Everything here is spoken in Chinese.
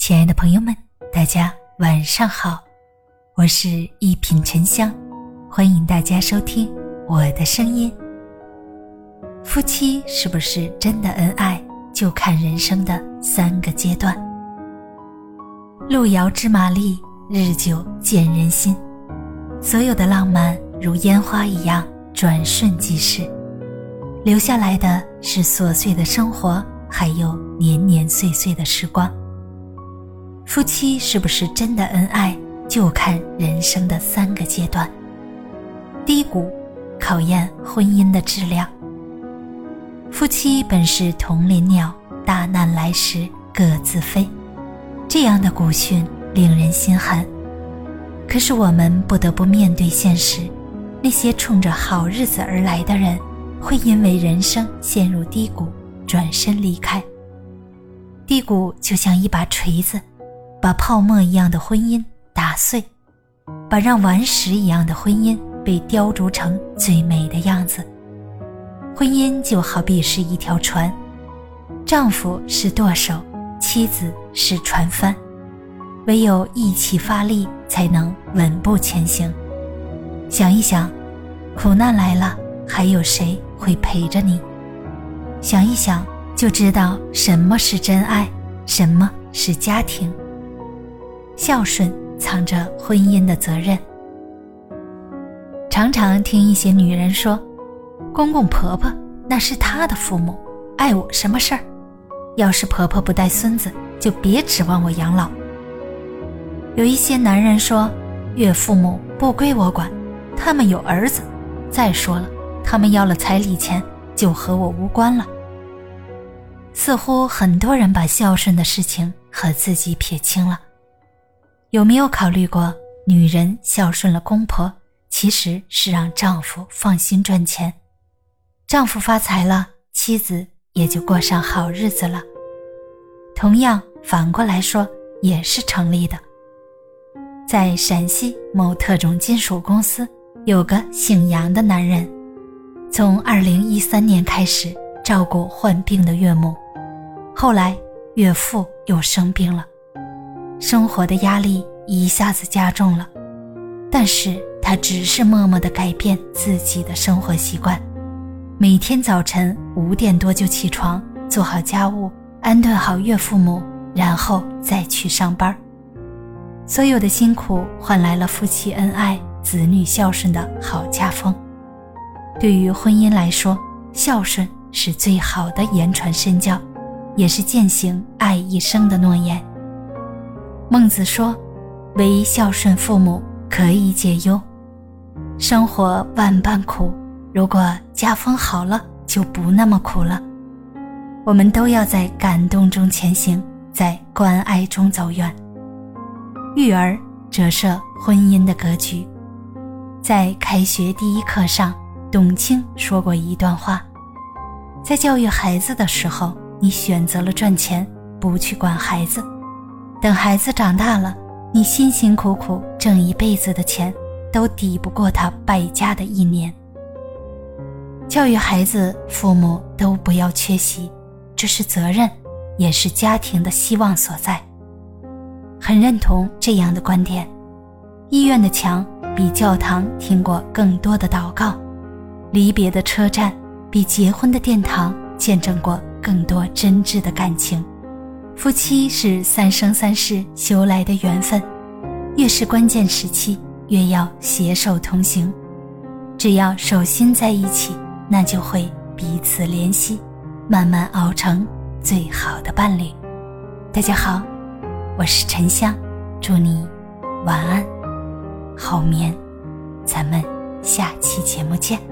亲爱的朋友们，大家晚上好，我是一品沉香，欢迎大家收听我的声音。夫妻是不是真的恩爱，就看人生的三个阶段。路遥知马力，日久见人心。所有的浪漫如烟花一样转瞬即逝，留下来的是琐碎的生活，还有年年岁岁的时光。夫妻是不是真的恩爱，就看人生的三个阶段。低谷，考验婚姻的质量。夫妻本是同林鸟，大难来时各自飞，这样的古训令人心寒。可是我们不得不面对现实，那些冲着好日子而来的人，会因为人生陷入低谷，转身离开。低谷就像一把锤子。把泡沫一样的婚姻打碎，把让顽石一样的婚姻被雕琢成最美的样子。婚姻就好比是一条船，丈夫是舵手，妻子是船帆，唯有一起发力，才能稳步前行。想一想，苦难来了，还有谁会陪着你？想一想，就知道什么是真爱，什么是家庭。孝顺藏着婚姻的责任。常常听一些女人说：“公公婆婆那是他的父母，碍我什么事儿？要是婆婆不带孙子，就别指望我养老。”有一些男人说：“岳父母不归我管，他们有儿子。再说了，他们要了彩礼钱，就和我无关了。”似乎很多人把孝顺的事情和自己撇清了。有没有考虑过，女人孝顺了公婆，其实是让丈夫放心赚钱，丈夫发财了，妻子也就过上好日子了。同样，反过来说也是成立的。在陕西某特种金属公司，有个姓杨的男人，从二零一三年开始照顾患病的岳母，后来岳父又生病了。生活的压力一下子加重了，但是他只是默默地改变自己的生活习惯，每天早晨五点多就起床，做好家务，安顿好岳父母，然后再去上班。所有的辛苦换来了夫妻恩爱、子女孝顺的好家风。对于婚姻来说，孝顺是最好的言传身教，也是践行爱一生的诺言。孟子说：“唯孝顺父母，可以解忧。生活万般苦，如果家风好了，就不那么苦了。我们都要在感动中前行，在关爱中走远。育儿折射婚姻的格局。在开学第一课上，董卿说过一段话：在教育孩子的时候，你选择了赚钱，不去管孩子。”等孩子长大了，你辛辛苦苦挣一辈子的钱，都抵不过他败家的一年。教育孩子，父母都不要缺席，这是责任，也是家庭的希望所在。很认同这样的观点。医院的墙比教堂听过更多的祷告，离别的车站比结婚的殿堂见证过更多真挚的感情。夫妻是三生三世修来的缘分，越是关键时期，越要携手同行。只要手心在一起，那就会彼此怜惜，慢慢熬成最好的伴侣。大家好，我是沉香，祝你晚安，好眠。咱们下期节目见。